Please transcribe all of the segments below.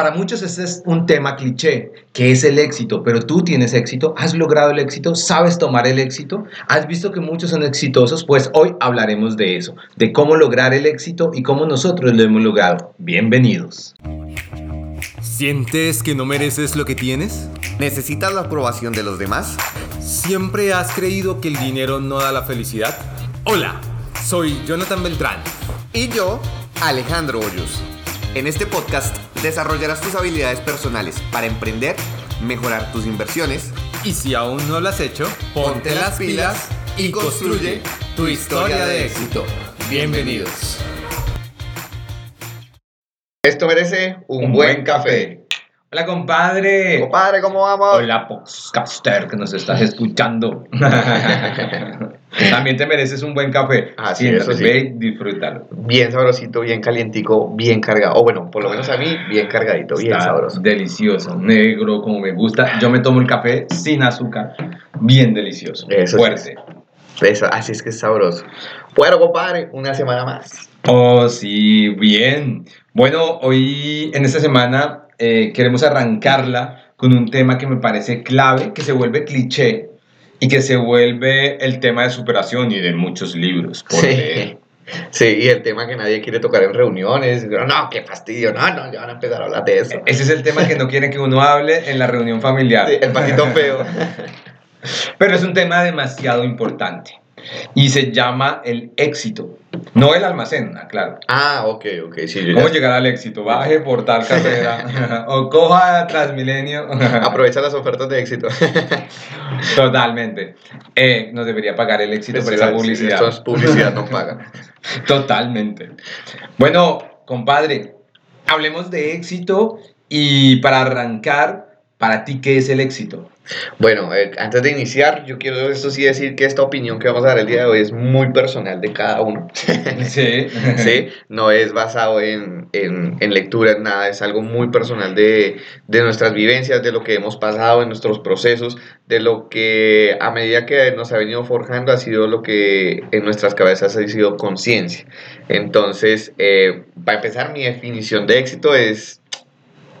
Para muchos este es un tema cliché, que es el éxito, pero tú tienes éxito, has logrado el éxito, sabes tomar el éxito, has visto que muchos son exitosos, pues hoy hablaremos de eso, de cómo lograr el éxito y cómo nosotros lo hemos logrado. Bienvenidos. ¿Sientes que no mereces lo que tienes? ¿Necesitas la aprobación de los demás? ¿Siempre has creído que el dinero no da la felicidad? Hola, soy Jonathan Beltrán. Y yo, Alejandro Hoyos. En este podcast desarrollarás tus habilidades personales para emprender, mejorar tus inversiones Y si aún no lo has hecho, ponte las pilas y construye tu historia de éxito. Bienvenidos. Esto merece un, buen café. Hola compadre. Compadre, ¿cómo vamos? Hola podcaster que nos estás escuchando. También te mereces un buen café. Así es, sí. ve y disfrútalo. Bien sabrosito, bien calientico, bien cargado. O bueno, por lo menos a mí, bien cargadito, bien Está sabroso. Delicioso, negro, como me gusta. Yo me tomo el café sin azúcar. Bien delicioso. Eso sí. fuerte. Eso, así es que es sabroso. Bueno, compadre, una semana más. Oh, sí, bien. Bueno, hoy en esta semana eh, queremos arrancarla con un tema que me parece clave, que se vuelve cliché y que se vuelve el tema de superación y de muchos libros. por leer. Sí. Sí, y el tema que nadie quiere tocar en reuniones. No, qué fastidio. No, no, ya van a empezar a hablar de eso. Ese es el tema que no quieren que uno hable en la reunión familiar. Sí, el patito feo. Pero es un tema demasiado importante y se llama el éxito, no el almacén, ah, claro. Ah, ok, ok. Sí, ¿Cómo ya- llegar al éxito? Baje por tal carrera o coja Transmilenio. Aprovecha las ofertas de éxito. Totalmente. Eh, nos debería pagar el éxito por esa publicidad. Es publicidad, no paga. Totalmente. Bueno, compadre, hablemos de éxito y para arrancar, para ti, ¿qué es el éxito? Bueno, eh, antes de iniciar, yo quiero esto sí decir que esta opinión que vamos a dar el día de hoy es muy personal de cada uno. Sí. ¿sí? No es basado en, en, en lectura, en nada, es algo muy personal de, de nuestras vivencias, de lo que hemos pasado en nuestros procesos, de lo que a medida que nos ha venido forjando ha sido lo que en nuestras cabezas ha sido conciencia. Entonces, eh, para empezar, mi definición de éxito es,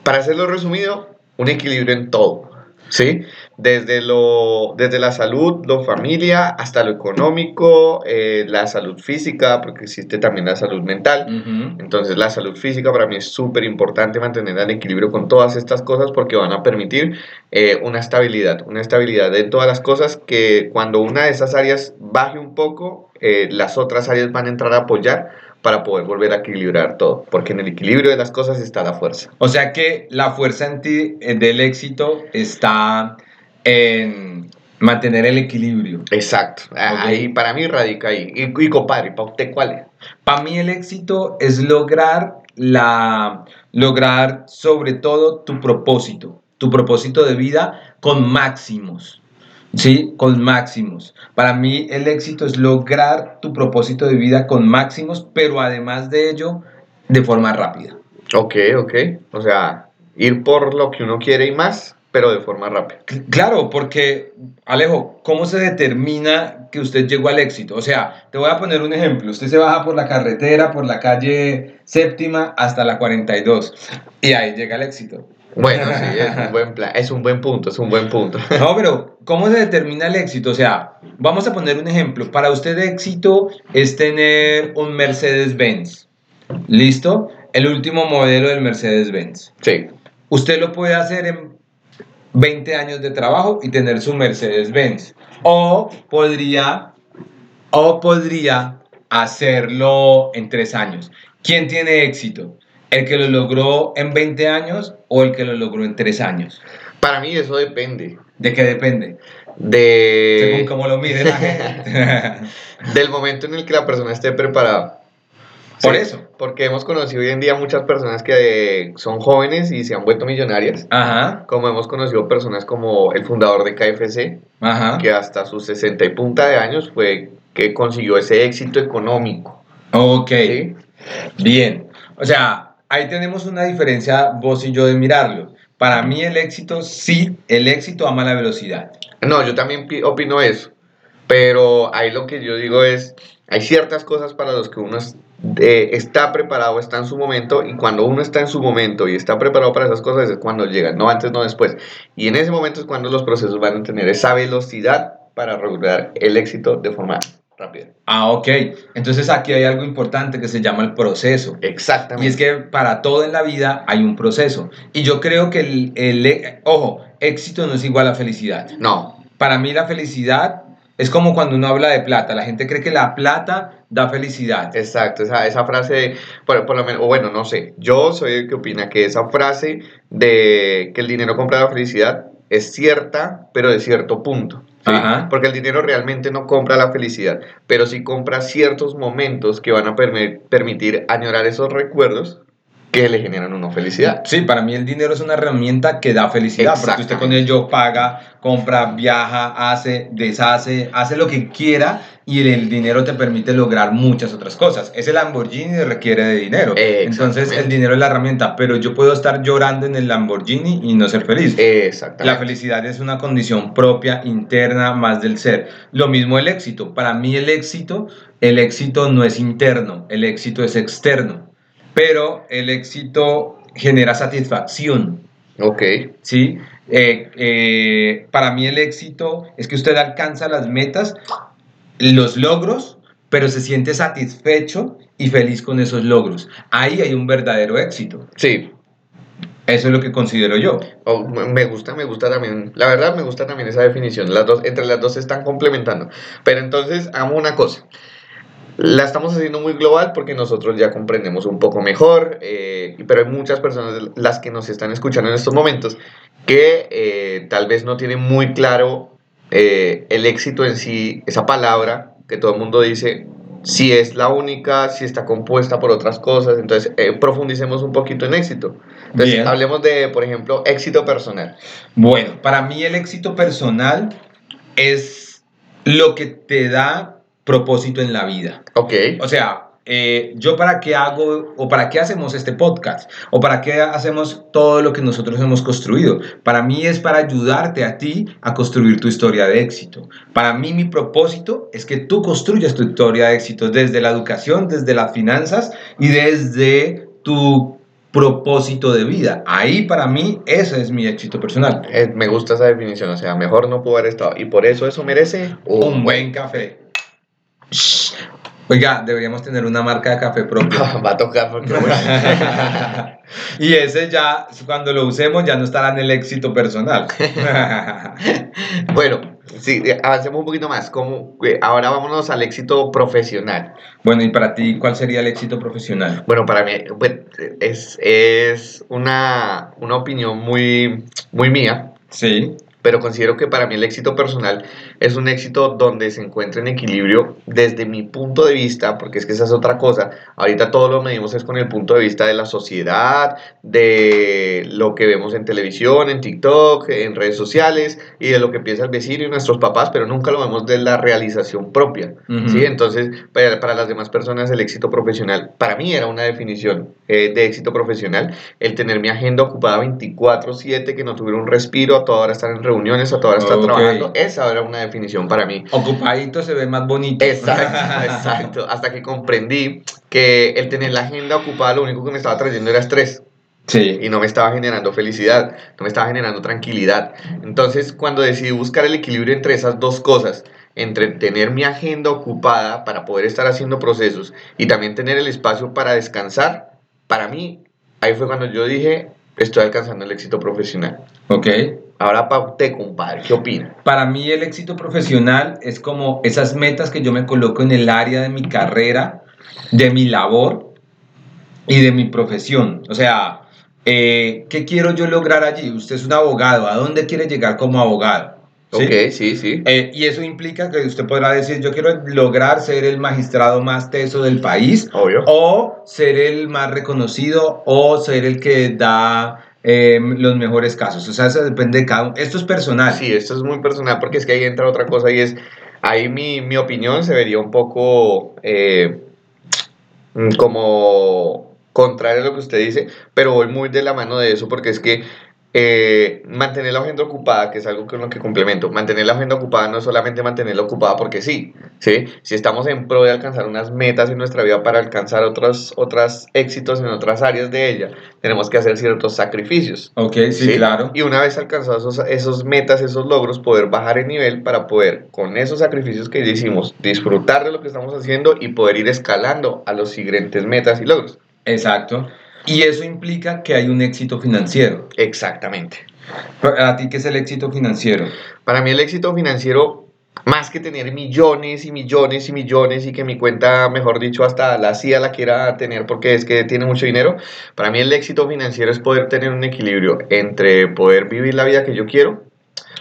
para hacerlo resumido, un equilibrio en todo. ¿Sí? Desde, lo, desde la salud, la familia, hasta lo económico, eh, la salud física, porque existe también la salud mental. Ujú. Entonces la salud física para mí es súper importante mantener el equilibrio con todas estas cosas porque van a permitir eh, una estabilidad, una estabilidad en todas las cosas que cuando una de esas áreas baje un poco, eh, las otras áreas van a entrar a apoyar para poder volver a equilibrar todo, porque en el equilibrio de las cosas está la fuerza. O sea que la fuerza en ti eh, del éxito está en mantener el equilibrio. Exacto, a- Ok. ahí para mí radica ahí. Y, y compadre, ¿para usted cuál es? Para mí el éxito es lograr la lograr sobre todo tu propósito, tu propósito de vida con máximos. ¿Sí? Con máximos. Para mí el éxito es lograr tu propósito de vida con máximos, pero además de ello, de forma rápida. Ok, ok, o sea, ir por lo que uno quiere y más, pero de forma rápida. Cl- Claro, porque, Alejo, ¿cómo se determina que usted llegó al éxito? O sea, te voy a poner un ejemplo. Usted se baja por la carretera, por la calle séptima hasta la 42 y ahí llega el éxito. Bueno, sí, es un buen plan, es un buen punto, es un buen punto. No, pero ¿cómo se determina el éxito? O sea, vamos a poner un ejemplo. Para usted éxito es tener un Mercedes-Benz. ¿Listo? El último modelo del Mercedes-Benz. Sí, Usted lo puede hacer en 20 años de trabajo y tener su Mercedes-Benz. O podría, o podría hacerlo en 3 años. ¿Quién tiene éxito? ¿El que lo logró en 20 años o el que lo logró en 3 años? para mí eso depende ¿De qué depende? Según de, cómo lo mire la gente. del momento en el que la persona esté preparada. Por Sí, eso. Porque hemos conocido hoy en día muchas personas que son jóvenes y se han vuelto millonarias. Ajá, Como hemos conocido personas como el fundador de KFC, ajá. que hasta sus 60 y punta de años fue que consiguió ese éxito económico. Ok. ¿sí? Bien, o sea, ahí tenemos una diferencia vos y yo de mirarlo. Para mí el éxito, sí, el éxito ama la velocidad. No, yo también pi- opino eso. Pero ahí lo que yo digo es, hay ciertas cosas para los que uno es- está preparado, está en su momento, y cuando uno está en su momento y está preparado para esas cosas es cuando llega, no antes, no después. Y en ese momento es cuando los procesos van a tener esa velocidad para lograr el éxito de forma rápida. Ah, ok. Entonces aquí hay algo importante que se llama el proceso. Exactamente. Y es que para todo en la vida hay un proceso. Y yo creo que el, el- ojo, éxito no es igual a felicidad. No, Para mí la felicidad es como cuando uno habla de plata. La gente cree que la plata da felicidad. exacto, esa, esa frase, por, por lo menos, o bueno, no sé, yo soy el que opina que esa frase de que el dinero compra la felicidad es cierta, pero de cierto punto. Porque el dinero realmente no compra la felicidad, pero sí compra ciertos momentos que van a permi- permitir añorar esos recuerdos que le generan una felicidad. Sí, para mí el dinero es una herramienta que da felicidad, porque usted con ello paga, compra, viaja, hace, deshace, hace lo que quiera y el dinero te permite lograr muchas otras cosas. Ese Lamborghini requiere de dinero, entonces el dinero es la herramienta, pero yo puedo estar llorando en el Lamborghini y no ser feliz. Exactamente. La felicidad es una condición propia, interna, más del ser. Lo mismo el éxito. Para mí el éxito, el éxito no es interno, el éxito es externo. Pero el éxito genera satisfacción, Ok, ¿sí? Eh, eh, para mí el éxito es que usted alcanza las metas, los logros, pero se siente satisfecho y feliz con esos logros. Ahí hay un verdadero éxito. sí, Eso es lo que considero yo. Oh, me gusta, me gusta también. La verdad, me gusta también esa definición. Las dos, entre las dos se están complementando. Pero entonces, hagamos una cosa. La estamos haciendo muy global porque nosotros ya comprendemos un poco mejor, eh, pero hay muchas personas, las que nos están escuchando en estos momentos, que eh, tal vez no tienen muy claro eh, el éxito en sí, esa palabra que todo el mundo dice, si es la única, si está compuesta por otras cosas. Entonces, eh, profundicemos un poquito en éxito. Entonces, Bien. hablemos de, por ejemplo, éxito personal. Bueno, para mí el éxito personal es lo que te da propósito en la vida. Ok. O sea, eh, yo para qué hago o para qué hacemos este podcast o para qué hacemos todo lo que nosotros hemos construido. Para mí es para ayudarte a ti a construir tu historia de éxito. Para mí mi propósito es que tú construyas tu historia de éxito desde la educación, desde las finanzas y desde tu propósito de vida. Ahí para mí ese es mi éxito personal. Eh, me gusta esa definición, o sea, mejor no pudo haber estado. Y por eso eso merece Un buen café. Oiga, deberíamos tener una marca de café propia. Va a tocar porque bueno. y ese ya, cuando lo usemos, ya no estará en el éxito personal. bueno, sí, avancemos un poquito más. Como, eh, ahora vámonos al éxito profesional. bueno, y para ti, ¿cuál sería el éxito profesional? Bueno, para mí es, es una, una opinión muy, muy mía, Sí. pero considero que para mí el éxito personal es un éxito donde se encuentra en equilibrio desde mi punto de vista, porque es que esa es otra cosa. Ahorita todo lo medimos es con el punto de vista de la sociedad, de lo que vemos en televisión, en TikTok, en redes sociales y de lo que piensa el vecino y nuestros papás, pero nunca lo vemos de la realización propia. Ujú. ¿sí? Entonces, para, para las demás personas el éxito profesional, para mí era una definición eh, de éxito profesional, el tener mi agenda ocupada 24/7, que no tuviera un respiro, a toda hora estar en reuniones, a toda hora estar Ok. trabajando, esa era una definición para mí. Ocupadito se ve más bonito. Exacto, exacto. Hasta que comprendí que el tener la agenda ocupada lo único que me estaba trayendo era estrés Sí. y no me estaba generando felicidad, no me estaba generando tranquilidad. Entonces, cuando decidí buscar el equilibrio entre esas dos cosas, entre tener mi agenda ocupada para poder estar haciendo procesos y también tener el espacio para descansar, para mí, ahí fue cuando yo dije, estoy alcanzando el éxito profesional. Ok. Ahora para usted, compadre, ¿qué opina? Para mí el éxito profesional es como esas metas que yo me coloco en el área de mi carrera, de mi labor y de mi profesión. O sea, eh, ¿qué quiero yo lograr allí? Usted es un abogado, ¿a dónde quiere llegar como abogado? ¿Sí? Ok, sí, sí. Eh, y eso implica que usted podrá decir, yo quiero lograr ser el magistrado más teso del país, Obvio. o ser el más reconocido, o ser el que da eh, los mejores casos. O sea, eso depende de cada uno. Esto es personal. Sí, esto es muy personal porque es que ahí entra otra cosa y es, ahí mi, mi opinión se vería un poco eh, como contrario a lo que usted dice, pero voy muy de la mano de eso porque es que eh, mantener la agenda ocupada, que es algo con lo que complemento, mantener la agenda ocupada no es solamente mantenerla ocupada porque sí, ¿sí? Si estamos en pro de alcanzar unas metas en nuestra vida para alcanzar otros, otros éxitos en otras áreas de ella, tenemos que hacer ciertos sacrificios. Ok, sí, claro. Y una vez alcanzados esos, esos metas, esos logros, poder bajar el nivel para poder, con esos sacrificios que ya hicimos, disfrutar de lo que estamos haciendo y poder ir escalando a los siguientes metas y logros. Exacto. Y eso implica que hay un éxito financiero. Exactamente. ¿A ti qué es el éxito financiero? Para mí el éxito financiero, más que tener millones y millones y millones y que mi cuenta, mejor dicho, hasta la CIA la quiera tener porque es que tiene mucho dinero, para mí el éxito financiero es poder tener un equilibrio entre poder vivir la vida que yo quiero,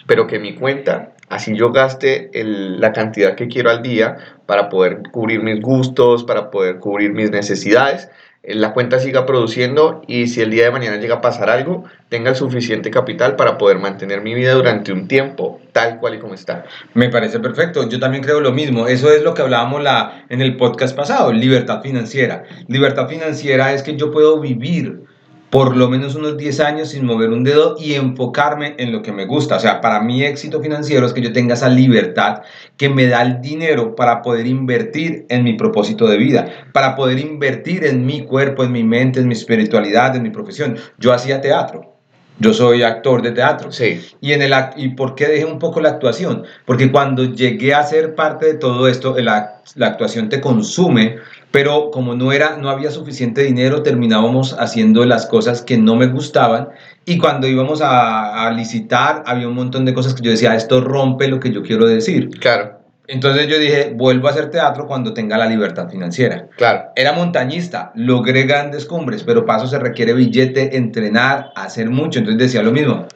pero que mi cuenta, así yo gaste el- la cantidad que quiero al día para poder cubrir mis gustos, para poder cubrir mis necesidades, la cuenta siga produciendo y si el día de mañana llega a pasar algo, tenga suficiente capital para poder mantener mi vida durante un tiempo tal cual y como está. Me parece perfecto. Yo también creo lo mismo. Eso es lo que hablábamos la, en el podcast pasado, libertad financiera. Libertad financiera es que yo puedo vivir por lo menos unos 10 años sin mover un dedo y enfocarme en lo que me gusta. O sea, para mí éxito financiero es que yo tenga esa libertad que me da el dinero para poder invertir en mi propósito de vida, para poder invertir en mi cuerpo, en mi mente, en mi espiritualidad, en mi profesión. Yo hacía teatro. Yo soy actor de teatro. Sí, Y, en el, act- ¿Y por qué dejé un poco la actuación? Porque cuando llegué a ser parte de todo esto, la, la actuación te consume, pero como no, era, no había suficiente dinero, terminábamos haciendo las cosas que no me gustaban. Y cuando íbamos a, a licitar, había un montón de cosas que yo decía, esto rompe lo que yo quiero decir. claro, Entonces yo dije, vuelvo a hacer teatro cuando tenga la libertad financiera. claro. Era montañista, logré grandes cumbres, pero paso se requiere billete, entrenar, hacer mucho. Entonces decía lo mismo.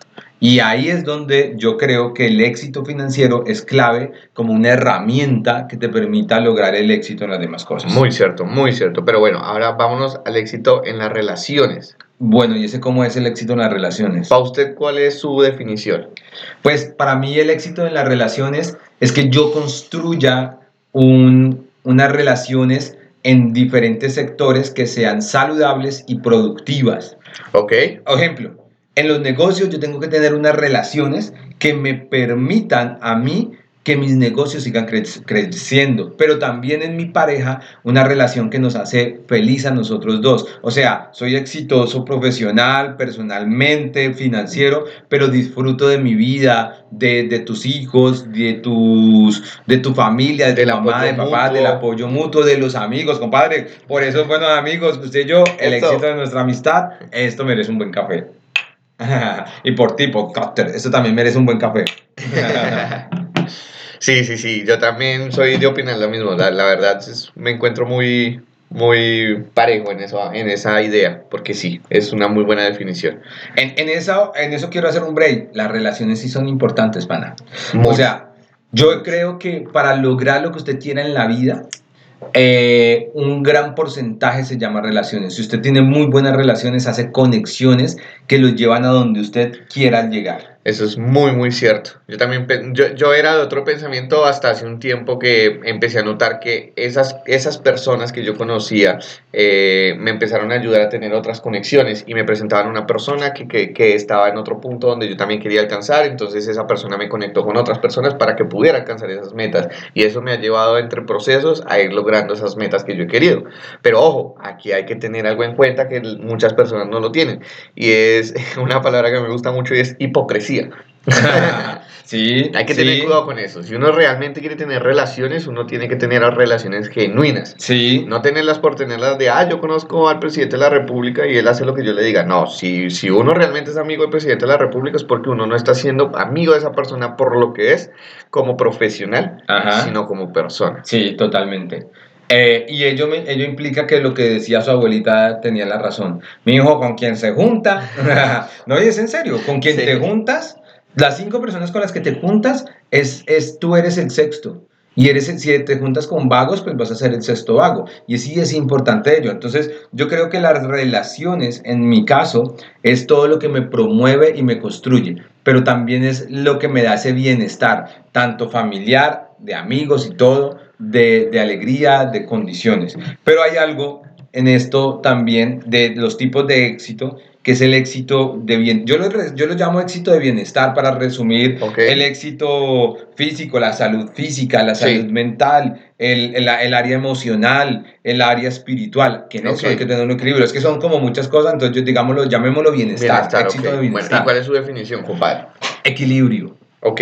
Y ahí es donde yo creo que el éxito financiero es clave como una herramienta que te permita lograr el éxito en las demás cosas. Muy cierto, muy cierto. Pero bueno, ahora vámonos al éxito en las relaciones. Bueno, ¿y ese cómo es el éxito en las relaciones? Para usted, ¿cuál es su definición? Pues para mí el éxito en las relaciones es que yo construya un- unas relaciones en diferentes sectores que sean saludables y productivas. ¿Ok? Ejemplo, en los negocios yo tengo que tener unas relaciones que me permitan a mí que mis negocios sigan cre- creciendo, pero también en mi pareja una relación que nos hace feliz a nosotros dos. O sea, soy exitoso profesional, personalmente, financiero, pero disfruto de mi vida, de, de tus hijos, de, tus, de tu familia, de tu Del mamá, de papá, mutuo. del apoyo mutuo, de los amigos, compadre. Por eso, bueno, amigos, usted y yo, el Eso. éxito de nuestra amistad, esto merece un buen café. Y por ti, podcaster, esto también merece un buen café. Sí, sí, sí. Yo también soy de opinar lo mismo. La, la verdad, es- me encuentro muy, muy parejo en, eso, en esa idea. Porque sí, es una muy buena definición. En, en, eso, en eso quiero hacer un break. Las relaciones sí son importantes, pana. O sea, yo creo que para lograr lo que usted quiera en la vida, eh, un gran porcentaje se llama relaciones. Si usted tiene muy buenas relaciones, hace conexiones que lo llevan a donde usted quiera llegar. Eso es muy, muy cierto. Yo también, yo, yo era de otro pensamiento hasta hace un tiempo que empecé a notar que esas, esas personas que yo conocía eh, me empezaron a ayudar a tener otras conexiones y me presentaban una persona que, que, que estaba en otro punto donde yo también quería alcanzar, entonces esa persona me conectó con otras personas para que pudiera alcanzar esas metas y eso me ha llevado entre procesos a ir logrando esas metas que yo he querido. Pero ojo, aquí hay que tener algo en cuenta que muchas personas no lo tienen y es una palabra que me gusta mucho y es hipocresía. sí, Hay que sí, tener cuidado con eso. Si uno realmente quiere tener relaciones, uno tiene que tener relaciones genuinas. Sí, No tenerlas por tenerlas de, ah, yo conozco al presidente de la República y él hace lo que yo le diga. No, si, si uno realmente es amigo del presidente de la República es porque uno no está siendo amigo de esa persona por lo que es como profesional, Ajá. sino como persona. Sí, totalmente. Eh, y ello, me- ello implica que lo que decía su abuelita tenía la razón. Mi hijo, con quien se junta, no, y es en serio, con quien Sí. te juntas, las cinco personas con las que te juntas, es, es tú eres el sexto. Y eres, el- si te juntas con vagos, pues vas a ser el sexto vago. Y sí es importante ello. Entonces, yo creo que las relaciones, en mi caso, es todo lo que me promueve y me construye. Pero también es lo que me da ese bienestar, tanto familiar, de amigos y todo, de, de alegría, de condiciones. Pero hay algo en esto también de los tipos de éxito que es el éxito de bien. Yo lo, yo lo llamo éxito de bienestar para resumir el éxito físico, la salud física, la Sí. salud mental, el, el, el área emocional, el área espiritual, que en eso Ok. hay que tener un equilibrio. Es que son como muchas cosas, entonces yo, digámoslo, llamémoslo bienestar, Bienestar, éxito de Bueno, bienestar. ¿y cuál es su definición, compadre? Equilibrio. Ok,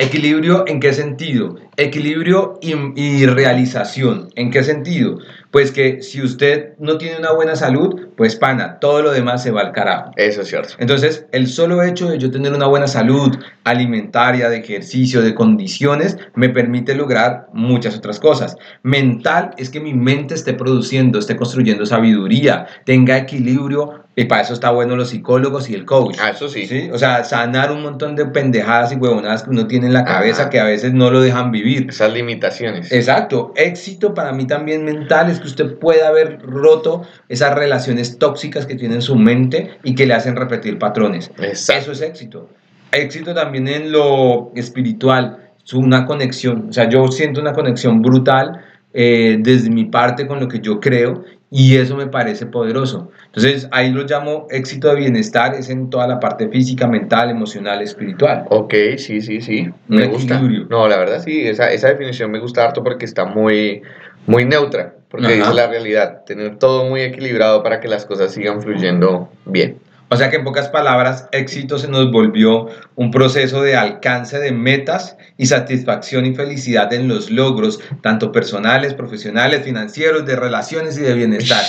Equilibrio en qué sentido? Equilibrio y, y realización. ¿En qué sentido? Pues que si usted no tiene una buena salud, pues pana, todo lo demás se va al carajo. eso es cierto. Entonces, el solo hecho de yo tener una buena salud alimentaria, de ejercicio, de condiciones, me permite lograr muchas otras cosas. Mental es que mi mente esté produciendo, esté construyendo sabiduría, tenga equilibrio, y para eso está bueno los psicólogos y el coach. Ah, eso sí. ¿sí? O sea, sanar un montón de pendejadas y huevonadas que uno tiene en la cabeza Ajá. que a veces no lo dejan vivir. Esas limitaciones. Exacto, éxito para mí también mental es que usted pueda haber roto esas relaciones tóxicas que tiene en su mente y que le hacen repetir patrones. Exacto. Eso es éxito. Éxito también en lo espiritual, es una conexión, o sea, yo siento una conexión brutal eh, desde mi parte con lo que yo creo y eso me parece poderoso. Entonces ahí lo llamo éxito de bienestar, es en toda la parte física, mental, emocional, espiritual. Ok, sí, sí, sí. Me gusta. No, la verdad sí, esa, esa definición me gusta harto porque está muy, muy neutra. Porque Ajá. dice la realidad, tener todo muy equilibrado para que las cosas sigan fluyendo bien. O sea que en pocas palabras, éxito se nos volvió un proceso de alcance de metas y satisfacción y felicidad en los logros, tanto personales, profesionales, financieros, de relaciones y de bienestar.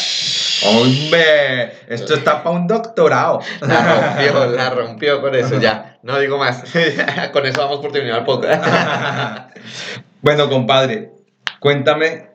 ¡Hombre! Esto está para un doctorado. La rompió, la rompió con eso, ya. No digo más. con eso vamos por terminar el podcast. bueno, compadre, cuéntame.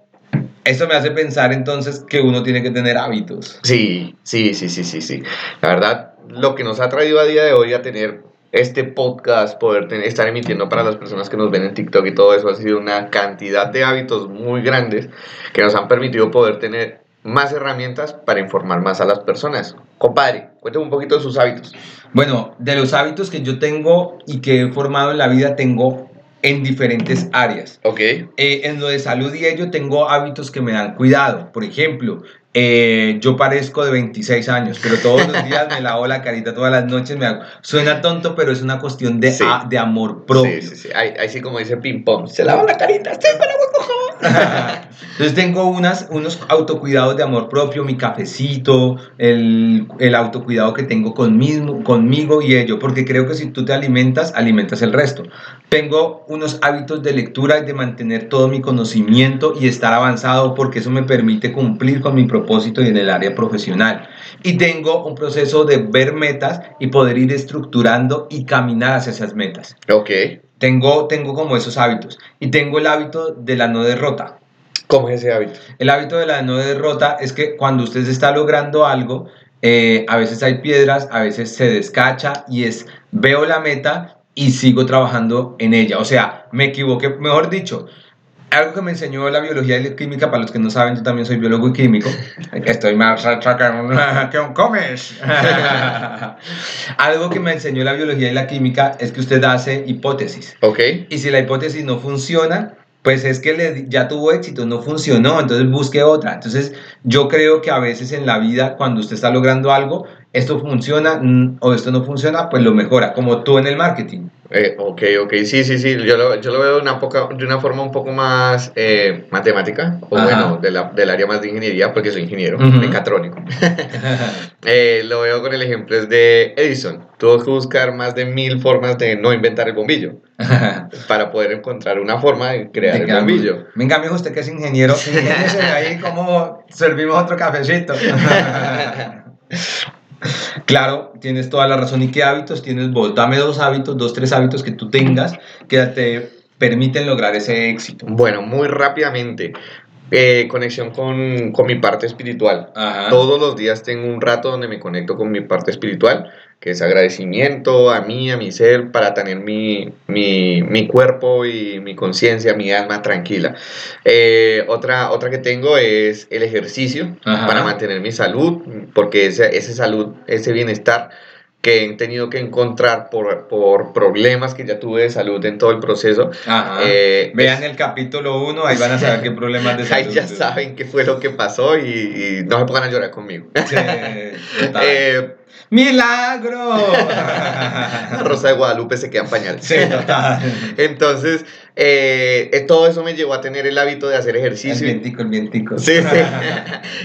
Esto me hace pensar entonces que uno tiene que tener hábitos. Sí, sí, sí, sí, sí, sí. La verdad, lo que nos ha traído a día de hoy a tener este podcast, poder tener- estar emitiendo para las personas que nos ven en TikTok y todo eso, ha sido una cantidad de hábitos muy grandes que nos han permitido poder tener más herramientas para informar más a las personas. Compadre, cuéntame un poquito de sus hábitos. Bueno, de los hábitos que yo tengo y que he formado en la vida, tengo en diferentes áreas. Ok. Eh, en lo de salud y ello tengo hábitos que me dan cuidado. Por ejemplo, eh, yo parezco de 26 años, pero todos los días me lavo la carita, todas las noches me hago. Suena tonto, pero es una cuestión de, Sí. a- de amor propio. Sí, sí, sí. Ahí, ahí sí como dice ping pong. Se lava la carita. Por favor. Entonces tengo unas, unos autocuidados de amor propio, mi cafecito, el, el autocuidado que tengo conmigo, conmigo y ello, porque creo que si tú te alimentas, alimentas el resto. Tengo unos hábitos de lectura y de mantener todo mi conocimiento y estar avanzado porque eso me permite cumplir con mi propósito y en el área profesional. Y tengo un proceso de ver metas y poder ir estructurando y caminar hacia esas metas. Ok. Tengo, tengo como esos hábitos. Y tengo el hábito de la no derrota. ¿Cómo es ese hábito? El hábito de la no derrota es que cuando usted está logrando algo, eh, a veces hay piedras, a veces se descacha y es veo la meta y sigo trabajando en ella. O sea, me equivoqué, mejor dicho, algo que me enseñó la biología y la química, para los que no saben, yo también soy biólogo y químico. Estoy más racha que un, que un comes. algo que me enseñó la biología y la química es que usted hace hipótesis. Ok. Y si la hipótesis no funciona, pues es que le, ya tuvo éxito, no funcionó, entonces busque otra. Entonces yo creo que a veces en la vida, cuando usted está logrando algo, esto funciona mm, o esto no funciona, pues lo mejora, como tú en el marketing. Eh, ok, ok, sí, sí, sí, yo lo, yo lo veo de una, poca, de una forma un poco más eh, matemática, o Ajá. bueno, de la- del área más de ingeniería, porque soy ingeniero, mecatrónico. Eh, lo veo con el ejemplo es de Edison. Tuvo que buscar más de mil formas de no inventar el bombillo, para poder encontrar una forma de crear el bombillo. Venga, mijo, usted que es ingeniero, ahí cómo servimos otro cafecito. Claro, tienes toda la razón. ¿Y qué hábitos tienes vos? Dame dos hábitos, dos, tres hábitos que tú tengas que te permiten lograr ese éxito. Bueno, muy rápidamente, eh, conexión con, con mi parte espiritual. Ajá. Todos los días tengo un rato donde me conecto con mi parte espiritual, que es agradecimiento a mí, a mi ser, para tener mi, mi, mi cuerpo y mi conciencia, mi alma tranquila. Eh, otra, otra que tengo es el ejercicio Ajá. para mantener mi salud, porque ese, ese salud, ese bienestar que he tenido que encontrar por, por problemas que ya tuve de salud en todo el proceso. Eh, Vean el capítulo 1, ahí van a saber qué problemas de Ahí salud. ya saben qué fue lo que pasó y, y no se pongan a llorar conmigo. Sí. Eh, ¡Milagro! La Rosa de Guadalupe se queda en pañal. Sí, total. Entonces, eh, eh, todo eso me llevó a tener el hábito de hacer El ejercicio. vientico, el vientico. Sí, sí.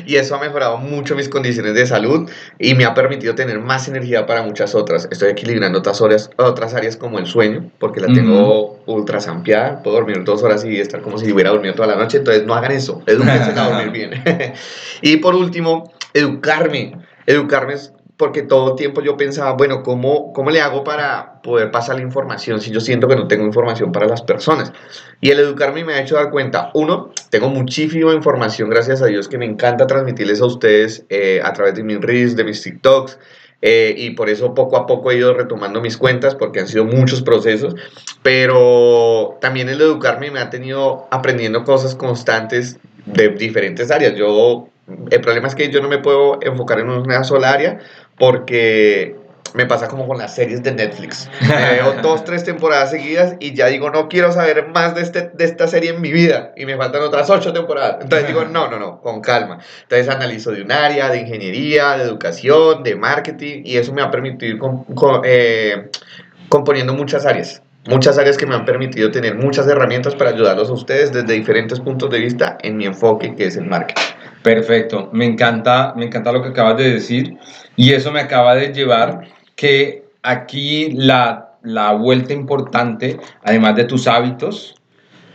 y eso ha mejorado mucho mis condiciones de salud y me ha permitido tener más energía para muchas otras. Estoy equilibrando otras áreas, otras áreas como el sueño, porque la tengo ultra zampeada. Puedo dormir dos horas y estar como si hubiera dormido toda la noche. Entonces, no hagan eso. Edúquense a dormir bien. y por último, educarme. Educarme es porque todo el tiempo yo pensaba, bueno, ¿cómo, ¿cómo le hago para poder pasar la información si yo siento que no tengo información para las personas? Y el educarme me ha hecho dar cuenta, uno, tengo muchísima información, gracias a Dios, que me encanta transmitirles a ustedes eh, a través de mis reels, de mis TikToks, eh, y por eso poco a poco he ido retomando mis cuentas porque han sido muchos procesos, pero también el educarme me ha tenido aprendiendo cosas constantes de diferentes áreas. Yo, el problema es que yo no me puedo enfocar en una sola área porque me pasa como con las series de Netflix. Me veo dos, tres temporadas seguidas y ya digo, no quiero saber más de, este, de esta serie en mi vida. Y me faltan otras ocho temporadas. Entonces digo, no, no, no, con calma. Entonces analizo de un área, de ingeniería, de educación, de marketing. Y eso me ha permitido ir con- con- eh, componiendo muchas áreas. Muchas áreas que me han permitido tener muchas herramientas para ayudarlos a ustedes desde diferentes puntos de vista en mi enfoque, que es el marketing. Perfecto, me encanta, me encanta lo que acabas de decir y eso me acaba de llevar que aquí la, la vuelta importante, además de tus hábitos,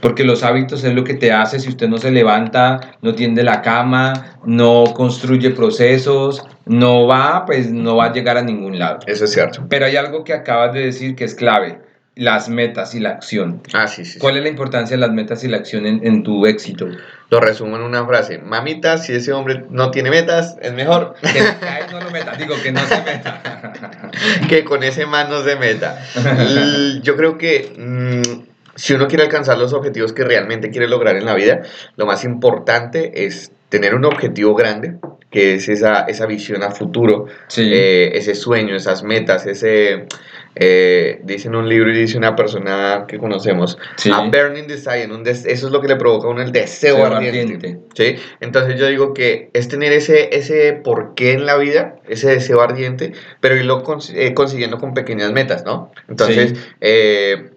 porque los hábitos es lo que te hace si usted no se levanta, no tiende la cama, no construye procesos, no va, pues no va a llegar a ningún lado. Eso es cierto. Pero hay algo que acabas de decir que es clave, las metas y la acción. Ah, sí, sí. sí. ¿Cuál es la importancia de las metas y la acción en, en tu éxito? Lo resumo en una frase. Mamita, si ese hombre no tiene metas, es mejor Que él no lo meta, digo que no se meta. que con ese man no se meta. Yo creo que mm, si uno quiere alcanzar los objetivos que realmente quiere lograr en la vida, lo más importante es tener un objetivo grande, que es esa, esa visión a futuro, Sí. eh, ese sueño, esas metas, ese... eh, dice en un libro y dice una persona que conocemos, Sí. a burning desire, un des- eso es lo que le provoca a uno el deseo ardiente. ardiente. ¿sí? Entonces yo digo que es tener ese, ese porqué en la vida, ese deseo ardiente, pero irlo cons- eh, consiguiendo con pequeñas metas, ¿no? Entonces, Sí. eh,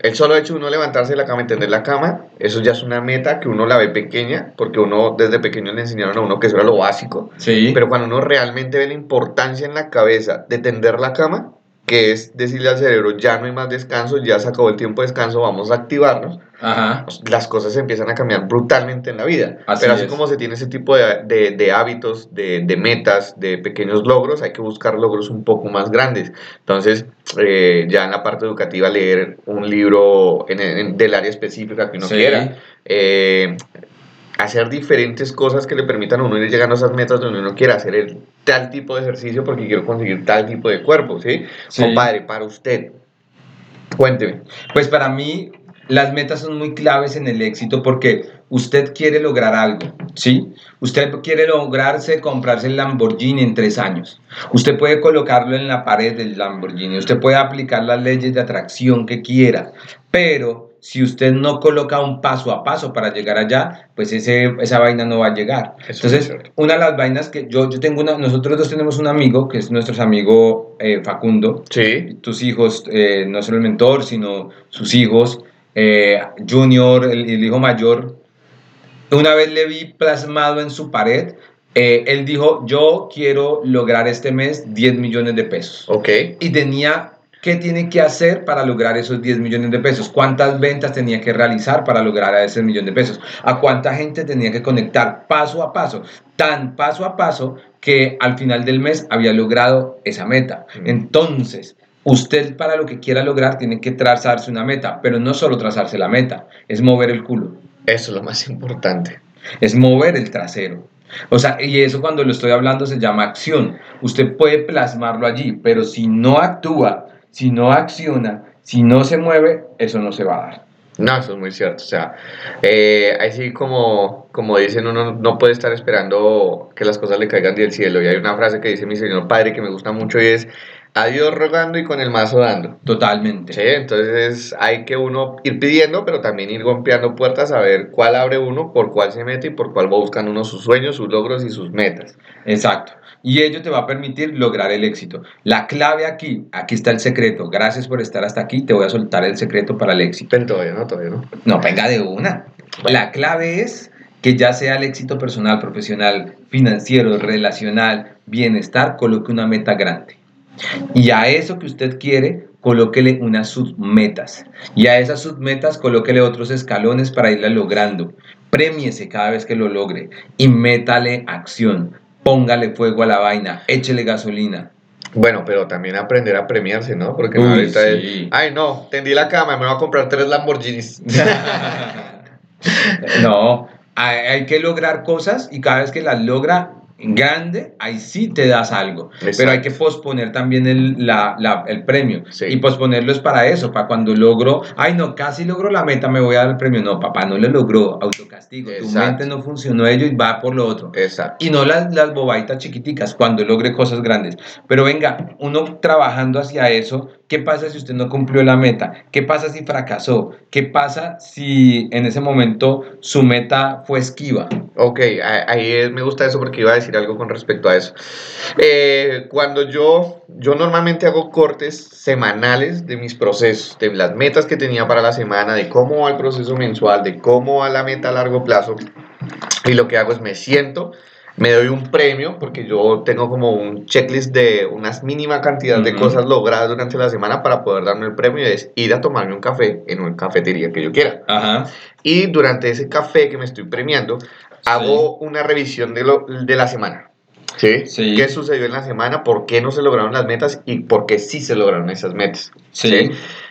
el solo hecho de uno levantarse de la cama y tender la cama, eso ya es una meta que uno la ve pequeña, porque uno desde pequeño le enseñaron a uno que eso era lo básico, Sí. pero cuando uno realmente ve la importancia en la cabeza de tender la cama, que es decirle al cerebro, ya no hay más descanso, ya se acabó el tiempo de descanso, vamos a activarnos, Ajá. las cosas empiezan a cambiar brutalmente en la vida. Así Pero así es. como se tiene ese tipo de, de- de hábitos, de, de metas, de pequeños logros, hay que buscar logros un poco más grandes. Entonces, eh, ya en la parte educativa, leer un libro en, en- del área específica que uno Sí. quiera. eh, hacer diferentes cosas que le permitan a uno ir llegando a esas metas donde uno quiera hacer el, tal tipo de ejercicio porque quiero conseguir tal tipo de cuerpo, ¿sí? Sí. Compadre, para usted, cuénteme. Pues para mí las metas son muy claves en el éxito porque usted quiere lograr algo, ¿sí? Usted quiere lograrse comprarse el Lamborghini en tres años. Usted puede colocarlo en la pared del Lamborghini, usted puede aplicar las leyes de atracción que quiera, pero si usted no coloca un paso a paso para llegar allá, pues ese, esa vaina no va a llegar. Eso es Entonces, una de las vainas que yo, yo tengo una, nosotros dos tenemos un amigo que es nuestro amigo eh, Facundo, Sí, tus hijos, eh, no solo el mentor, sino sus hijos, eh, Junior, el, el hijo mayor, una vez le vi plasmado en su pared, él dijo, yo quiero lograr este mes 10 millones de pesos. ok. Y tenía, ¿qué tiene que hacer para lograr esos 10 millones de pesos? ¿Cuántas ventas tenía que realizar para lograr a ese millón de pesos? ¿A cuánta gente tenía que conectar paso a paso? Tan paso a paso que al final del mes había logrado esa meta. Mm. Entonces, usted para lo que quiera lograr tiene que trazarse una meta, pero no solo trazarse la meta, es mover el culo Eso es lo más importante. es mover el trasero. O sea, y eso cuando lo estoy hablando se llama acción. Usted puede plasmarlo allí, pero si no actúa, si no acciona, si no se mueve, eso no se va a dar. No, eso es muy cierto. O sea, eh, así como, como dicen, uno no puede estar esperando que las cosas le caigan del cielo. Y hay una frase que dice mi señor padre que me gusta mucho y es, a Dios rogando y con el mazo dando. Totalmente. Sí, entonces hay que uno ir pidiendo, pero también ir golpeando puertas a ver cuál abre uno, por cuál se mete y por cuál va buscando uno sus sueños, sus logros y sus metas. Exacto. Y ello te va a permitir lograr el éxito. La clave aquí, aquí está el secreto. Gracias por estar hasta aquí. Te voy a soltar el secreto para el éxito. Pero todavía no, todavía no. No, venga de una. La clave es que ya sea el éxito personal, profesional, financiero, relacional, bienestar, coloque una meta grande. Y a eso que usted quiere, colóquele unas submetas. Y a esas submetas, colóquele otros escalones para irla logrando. Premiese cada vez que lo logre y métale acción. Póngale fuego a la vaina, échele gasolina. Bueno, pero también aprender a premiarse, ¿no? Porque Uy, ahorita es, ay no, tendí la cama, me voy a comprar tres Lamborghinis. no, hay, hay que lograr cosas y cada vez que las logra grande, ahí sí te das algo. Pero hay que posponer también el, la- la- el premio. Sí. Y posponerlo es para eso, para cuando logro, ay no, casi logro la meta, me voy a dar el premio. No, papá, no lo logró, autocastigo. Tu Exacto. mente no funcionó ello y va por lo otro. Exacto. Y no las, las bobaitas chiquiticas, cuando logre cosas grandes. Pero venga, uno trabajando hacia eso, ¿qué pasa si usted no cumplió la meta? ¿Qué pasa si fracasó? ¿Qué pasa si en ese momento su meta fue esquiva? Ok, ahí me gusta eso porque iba a decir algo con respecto a eso. Eh, cuando yo, yo normalmente hago cortes semanales de mis procesos, de las metas que tenía para la semana, de cómo va el proceso mensual, de cómo va la meta a largo plazo. Y lo que hago es me siento, me doy un premio, porque yo tengo como un checklist de unas mínima cantidad de cosas logradas durante la semana para poder darme el premio, y es ir a tomarme un café en una cafetería que yo quiera. Ajá. Y durante ese café que me estoy premiando, hago una revisión de, lo, de la semana. ¿Sí? Sí. ¿Qué sucedió en la semana? ¿Por qué no se lograron las metas? Y por qué sí se lograron esas metas. Sí.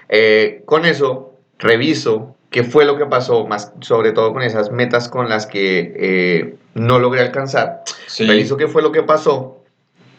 Eh, con eso, reviso qué fue lo que pasó, más sobre todo con esas metas con las que eh, no logré alcanzar. Sí. Reviso qué fue lo que pasó.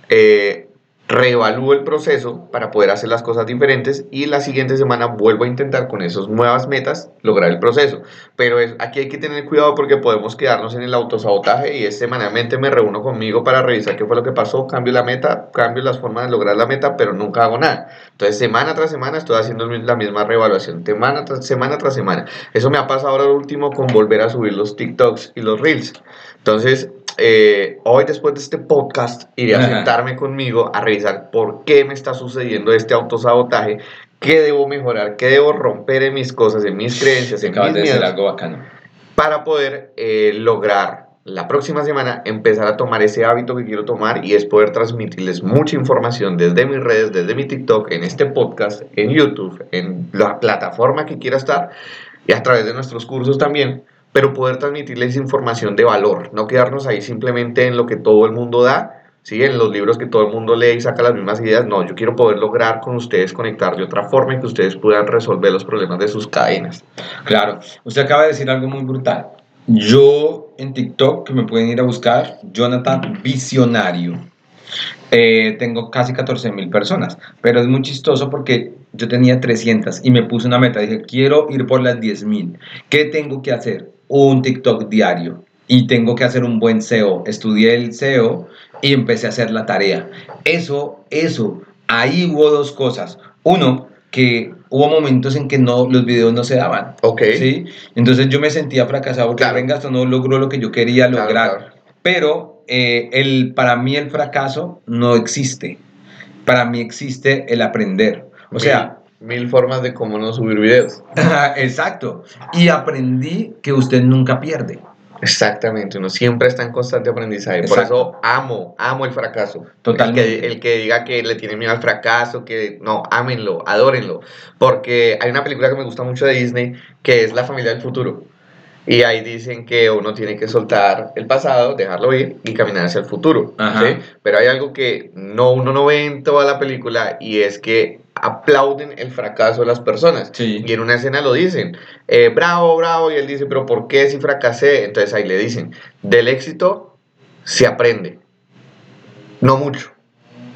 eh, reevalúo el proceso para poder hacer las cosas diferentes y la siguiente semana vuelvo a intentar con esas nuevas metas lograr el proceso. Pero es, aquí hay que tener cuidado porque podemos quedarnos en el autosabotaje y es semanalmente me reúno conmigo para revisar qué fue lo que pasó, cambio la meta, cambio las formas de lograr la meta, pero nunca hago nada. Entonces semana tras semana estoy haciendo la misma reevaluación, semana tras semana tras semana. Eso me ha pasado ahora último con volver a subir los TikToks y los Reels. Entonces, eh, hoy después de este podcast iré a Ajá. sentarme conmigo a revisar por qué me está sucediendo este autosabotaje, qué debo mejorar, qué debo romper en mis cosas, en mis creencias, en Acabas mis de decir miedos, algo bacano. para poder eh, lograr la próxima semana empezar a tomar ese hábito que quiero tomar y es poder transmitirles mucha información desde mis redes, desde mi TikTok, en este podcast, en YouTube, en la plataforma que quiera estar y a través de nuestros cursos también, pero poder transmitirles información de valor, no quedarnos ahí simplemente en lo que todo el mundo da, ¿sí? en los libros que todo el mundo lee y saca las mismas ideas, no, yo quiero poder lograr con ustedes conectar de otra forma y que ustedes puedan resolver los problemas de sus cadenas. Claro, usted acaba de decir algo muy brutal. Yo en TikTok, que me pueden ir a buscar, Jonathan Visionario. Eh, tengo casi 14 mil personas, pero es muy chistoso porque yo tenía 300 y me puse una meta. Dije, quiero ir por las 10 mil. ¿Qué tengo que hacer? Un TikTok diario y tengo que hacer un buen SEO. Estudié el SEO y empecé a hacer la tarea. Eso, eso, ahí hubo dos cosas. Uno, que hubo momentos en que no, los videos no se daban. Ok. ¿sí? Entonces yo me sentía fracasado porque Claro. venga, esto no logró lo que yo quería lograr. claro. Pero eh, el, para mí el fracaso no existe. Para mí existe el aprender. O sea, mil, formas de cómo no subir videos. exacto. Y aprendí que usted nunca pierde. Exactamente, uno siempre está en constante aprendizaje. Por eso amo, amo el fracaso. Totalmente. El que, el que diga que le tiene miedo al fracaso, que no, ámenlo, adórenlo. Porque hay una película que me gusta mucho de Disney que es La familia del futuro. Y ahí dicen que uno tiene que soltar el pasado, dejarlo ir y caminar hacia el futuro. ¿sí? Pero hay algo que no, uno no ve en toda la película y es que aplauden el fracaso de las personas. Sí. Y en una escena lo dicen, eh, bravo, bravo, y él dice, pero ¿por qué si fracasé? Entonces ahí le dicen, del éxito se aprende, no mucho,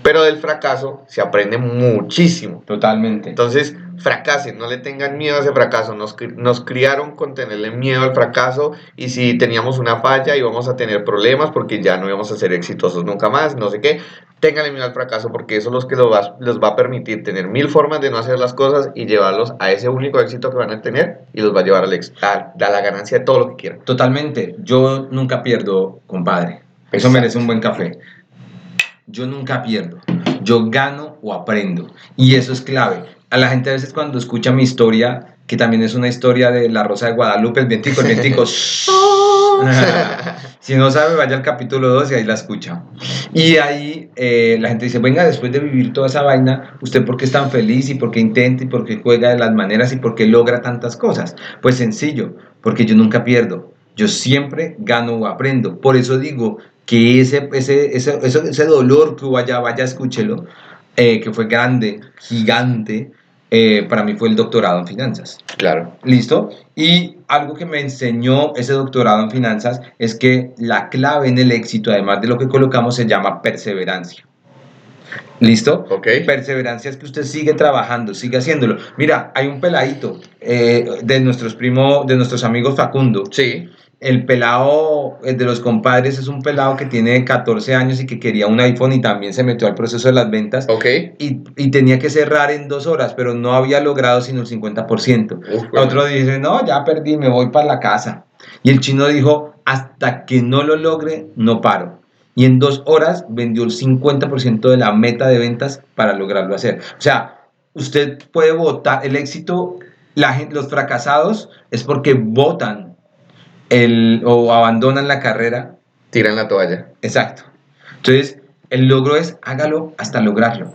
pero del fracaso se aprende muchísimo. Totalmente. Entonces, fracasen, no le tengan miedo a ese fracaso. Nos, nos criaron con tenerle miedo al fracaso y si teníamos una falla íbamos a tener problemas porque ya no íbamos a ser exitosos nunca más, no sé qué. Ténganle miedo al fracaso porque eso es lo que los va, los va a permitir tener mil formas de no hacer las cosas y llevarlos a ese único éxito que van a tener y los va a llevar al a, a la ganancia de todo lo que quieran. Totalmente. Yo nunca pierdo, compadre. Eso Exacto. merece un buen café. Yo nunca pierdo. Yo gano o aprendo. Y eso es clave. A la gente a veces cuando escucha mi historia, que también es una historia de la Rosa de Guadalupe, el vientico, el vientico. si no sabe, vaya al capítulo 2 y ahí la escucha. Y ahí eh, la gente dice, venga, después de vivir toda esa vaina, ¿usted por qué es tan feliz y por qué intenta y por qué juega de las maneras y por qué logra tantas cosas? Pues sencillo, porque yo nunca pierdo. Yo siempre gano o aprendo. Por eso digo que ese, ese, ese, ese, dolor que hubo allá, vaya, escúchelo, eh, que fue grande, gigante, eh, para mí fue el doctorado en finanzas. Claro. ¿Listo? Y algo que me enseñó ese doctorado en finanzas es que la clave en el éxito, además de lo que colocamos, se llama perseverancia. ¿Listo? Ok. Perseverancia es que usted sigue trabajando, sigue haciéndolo. Mira, hay un peladito eh, de nuestros primos, de nuestros amigos Facundo. Sí. El pelado de los compadres es un pelado que tiene 14 años y que quería un iPhone y también se metió al proceso de las ventas Ok. y, y tenía que cerrar en dos horas, pero no había logrado sino el 50%. Uf, bueno. Otro dice, no, ya perdí, me voy para la casa. Y el chino dijo, hasta que no lo logre, no paro. Y en dos horas vendió el 50% de la meta de ventas para lograrlo hacer. O sea, usted puede votar, el éxito, la los fracasados es porque votan el, o abandonan la carrera. Tiran la toalla. Exacto. Entonces, el logro es hágalo hasta lograrlo.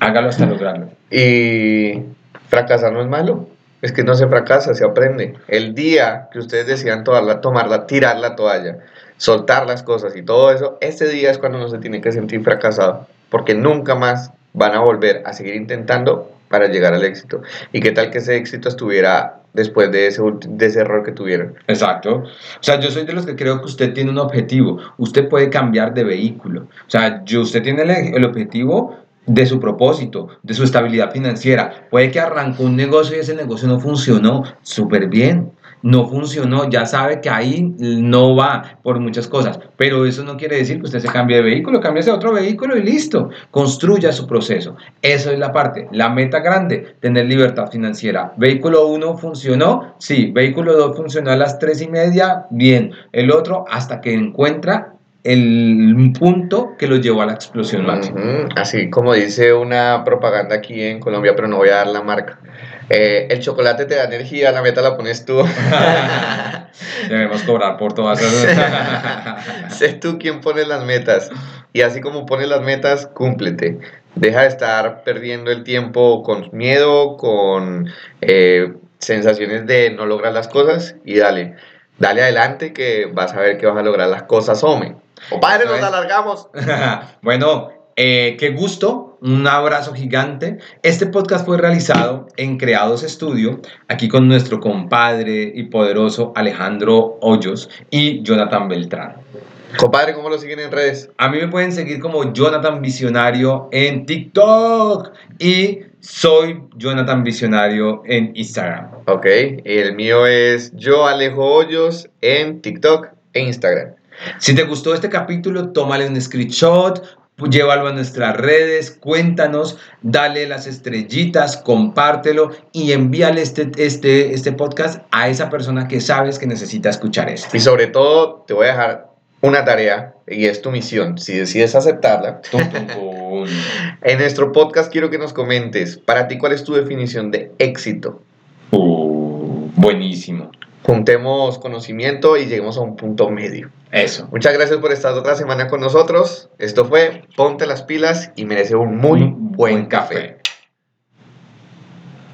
Hágalo hasta lograrlo. Y fracasar no es malo. Es que no se fracasa, se aprende. El día que ustedes decidan tomarla, tomarla, tirar la toalla, soltar las cosas y todo eso, ese día es cuando no se tiene que sentir fracasado. Porque nunca más van a volver a seguir intentando para llegar al éxito. ¿Y qué tal que ese éxito estuviera después de ese, de ese error que tuvieron? Exacto. O sea, yo soy de los que creo que usted tiene un objetivo. Usted puede cambiar de vehículo. O sea, usted tiene el, el objetivo de su propósito, de su estabilidad financiera. Puede que arrancó un negocio y ese negocio no funcionó. Súper bien. No funcionó, ya sabe que ahí no va por muchas cosas, pero eso no quiere decir que usted se cambie de vehículo, cambie a otro vehículo y listo, construya su proceso. Eso es la parte, la meta grande, tener libertad financiera. Vehículo 1 funcionó, sí, vehículo 2 funcionó a las 3 y media, bien, el otro hasta que encuentra el punto que lo llevó a la explosión máxima. Así como dice una propaganda aquí en Colombia, pero no voy a dar la marca. Eh, el chocolate te da energía, la meta la pones tú. Debemos cobrar por todas esas. sé tú quien pone las metas. Y así como pones las metas, cúmplete. Deja de estar perdiendo el tiempo con miedo, con eh, sensaciones de no lograr las cosas y dale. Dale adelante que vas a ver que vas a lograr las cosas, hombre. O padre, Eso nos alargamos. bueno, eh, qué gusto, un abrazo gigante. Este podcast fue realizado en Creados Estudio, aquí con nuestro compadre y poderoso Alejandro Hoyos y Jonathan Beltrán. Compadre, ¿cómo lo siguen en redes? A mí me pueden seguir como Jonathan Visionario en TikTok y soy Jonathan Visionario en Instagram. Ok, el mío es yo Alejo Hoyos en TikTok e Instagram. Si te gustó este capítulo, tómale un screenshot, llévalo a nuestras redes, cuéntanos, dale las estrellitas, compártelo y envíale este, este, este podcast a esa persona que sabes que necesita escuchar esto. Y sobre todo, te voy a dejar una tarea y es tu misión, si decides aceptarla. Tum, tum, tum. En nuestro podcast quiero que nos comentes, para ti, ¿cuál es tu definición de éxito? Uh, buenísimo. Juntemos conocimiento y lleguemos a un punto medio. Eso. Muchas gracias por estar otra semana con nosotros. Esto fue Ponte las pilas y merece un muy buen café.